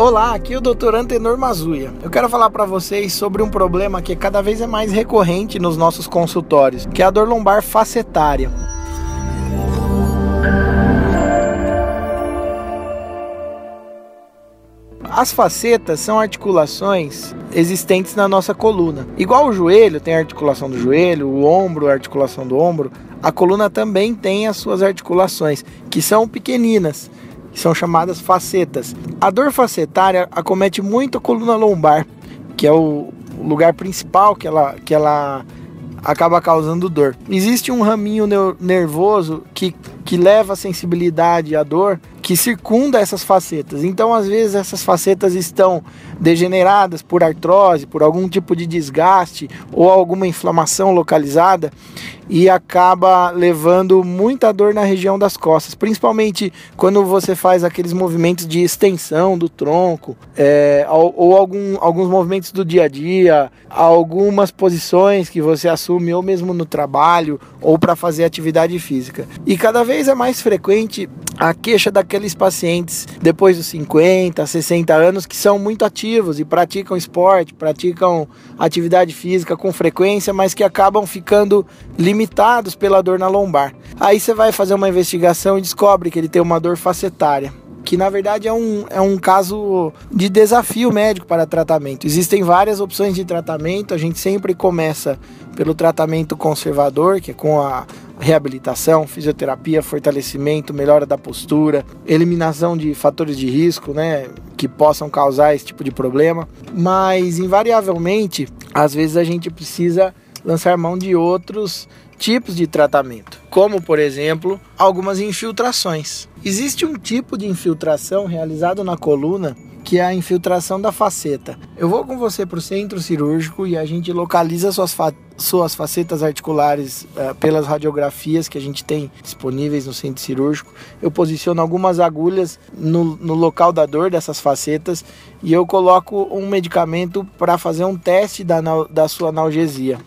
Olá, aqui é o Dr. Antenor Mazuia. Eu quero falar para vocês sobre um problema que cada vez é mais recorrente nos nossos consultórios, que é a dor lombar facetária. As facetas são articulações existentes na nossa coluna. Igual o joelho tem a articulação do joelho, o ombro, a articulação do ombro, a coluna também tem as suas articulações, que são pequeninas são chamadas facetas. A dor facetária acomete muito a coluna lombar, que é o lugar principal que ela, que ela acaba causando dor. Existe um raminho nervoso que, que leva a sensibilidade à dor que circunda essas facetas. Então, às vezes, essas facetas estão degeneradas por artrose, por algum tipo de desgaste ou alguma inflamação localizada e acaba levando muita dor na região das costas, principalmente quando você faz aqueles movimentos de extensão do tronco é, ou, ou algum, alguns movimentos do dia a dia, algumas posições que você assume ou mesmo no trabalho ou para fazer atividade física. E cada vez é mais frequente a queixa daqueles pacientes depois dos 50, 60 anos que são muito ativos e praticam esporte, praticam atividade física com frequência, mas que acabam ficando limitados pela dor na lombar. Aí você vai fazer uma investigação e descobre que ele tem uma dor facetária que na verdade é um, é um caso de desafio médico para tratamento. Existem várias opções de tratamento, a gente sempre começa pelo tratamento conservador, que é com a reabilitação, fisioterapia, fortalecimento, melhora da postura, eliminação de fatores de risco, né, que possam causar esse tipo de problema, mas invariavelmente, às vezes a gente precisa lançar mão de outros tipos de tratamento, como por exemplo, algumas infiltrações. Existe um tipo de infiltração realizado na coluna que é a infiltração da faceta. Eu vou com você para o centro cirúrgico e a gente localiza suas, fa suas facetas articulares uh, pelas radiografias que a gente tem disponíveis no centro cirúrgico. Eu posiciono algumas agulhas no, no local da dor dessas facetas e eu coloco um medicamento para fazer um teste da, da sua analgesia.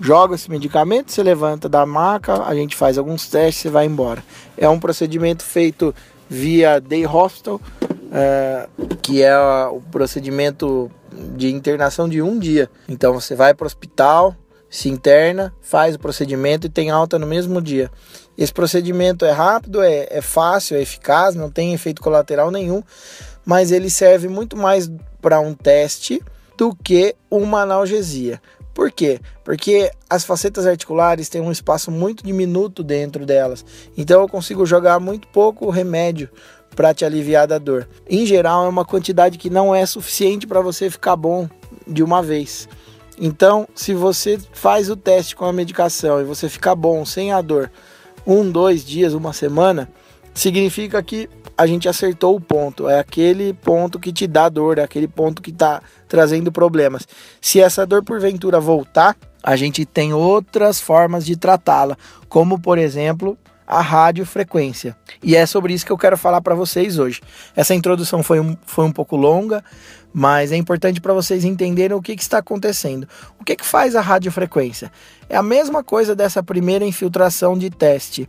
Joga esse medicamento, você levanta da maca, a gente faz alguns testes, você vai embora. É um procedimento feito via day hospital é, que é o procedimento de internação de um dia. Então você vai para o hospital, se interna, faz o procedimento e tem alta no mesmo dia. Esse procedimento é rápido, é, é fácil, é eficaz, não tem efeito colateral nenhum, mas ele serve muito mais para um teste do que uma analgesia. Por quê? Porque as facetas articulares têm um espaço muito diminuto dentro delas. Então eu consigo jogar muito pouco remédio para te aliviar da dor. Em geral, é uma quantidade que não é suficiente para você ficar bom de uma vez. Então, se você faz o teste com a medicação e você ficar bom sem a dor, um, dois dias, uma semana, significa que a gente acertou o ponto. É aquele ponto que te dá dor, é aquele ponto que está trazendo problemas. Se essa dor porventura voltar, a gente tem outras formas de tratá-la, como por exemplo a radiofrequência. E é sobre isso que eu quero falar para vocês hoje. Essa introdução foi um, foi um pouco longa, mas é importante para vocês entenderem o que, que, está acontecendo. O que, que faz a radiofrequência? É a mesma coisa dessa primeira infiltração de teste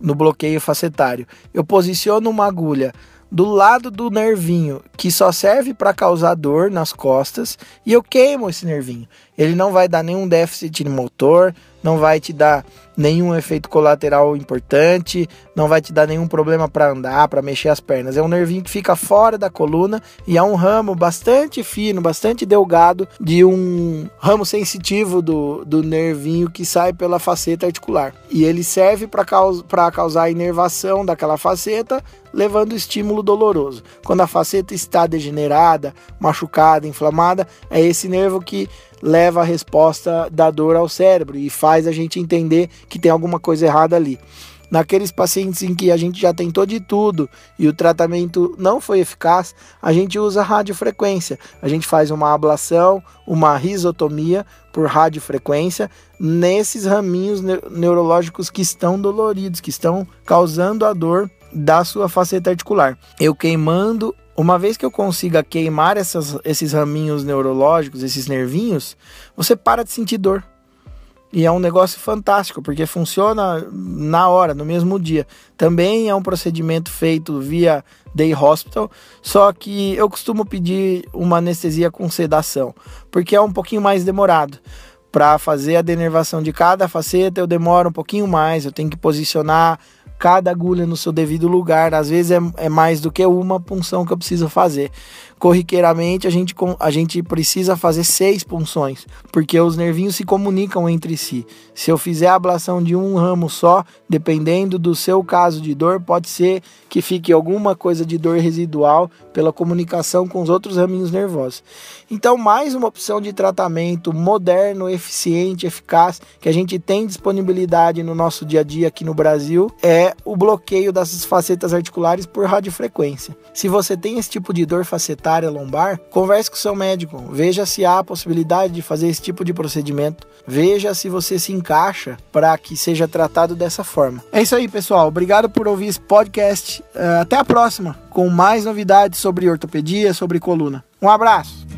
no bloqueio facetário. Eu posiciono uma agulha do lado do nervinho que só serve para causar dor nas costas e eu queimo esse nervinho. Ele não vai dar nenhum déficit motor, não vai te dar nenhum efeito colateral importante, não vai te dar nenhum problema para andar, para mexer as pernas. É um nervinho que fica fora da coluna e é um ramo bastante fino, bastante delgado de um ramo sensitivo do, do nervinho que sai pela faceta articular. E ele serve para caus causar a inervação daquela faceta, levando estímulo doloroso. Quando a faceta está degenerada, machucada, inflamada, é esse nervo que leva a resposta da dor ao cérebro e faz a gente entender que tem alguma coisa errada ali. Naqueles pacientes em que a gente já tentou de tudo e o tratamento não foi eficaz, a gente usa radiofrequência. A gente faz uma ablação, uma risotomia por radiofrequência nesses raminhos neurológicos que estão doloridos, que estão causando a dor da sua faceta articular. Eu queimando uma vez que eu consiga queimar essas, esses raminhos neurológicos, esses nervinhos, você para de sentir dor. E é um negócio fantástico, porque funciona na hora, no mesmo dia. Também é um procedimento feito via day hospital, só que eu costumo pedir uma anestesia com sedação, porque é um pouquinho mais demorado. Para fazer a denervação de cada faceta, eu demoro um pouquinho mais, eu tenho que posicionar cada agulha no seu devido lugar. Às vezes é, é mais do que uma punção que eu preciso fazer. Corriqueiramente, a gente, a gente precisa fazer seis punções, porque os nervinhos se comunicam entre si. Se eu fizer a ablação de um ramo só, dependendo do seu caso de dor, pode ser que fique alguma coisa de dor residual pela comunicação com os outros raminhos nervosos. Então, mais uma opção de tratamento moderno, eficiente, eficaz, que a gente tem disponibilidade no nosso dia a dia aqui no Brasil, é o bloqueio das facetas articulares por radiofrequência. Se você tem esse tipo de dor facetária lombar, converse com seu médico, veja se há a possibilidade de fazer esse tipo de procedimento, veja se você se encaixa para que seja tratado dessa forma. É isso aí, pessoal. Obrigado por ouvir esse podcast. Uh, até a próxima com mais novidades sobre ortopedia, sobre coluna. Um abraço!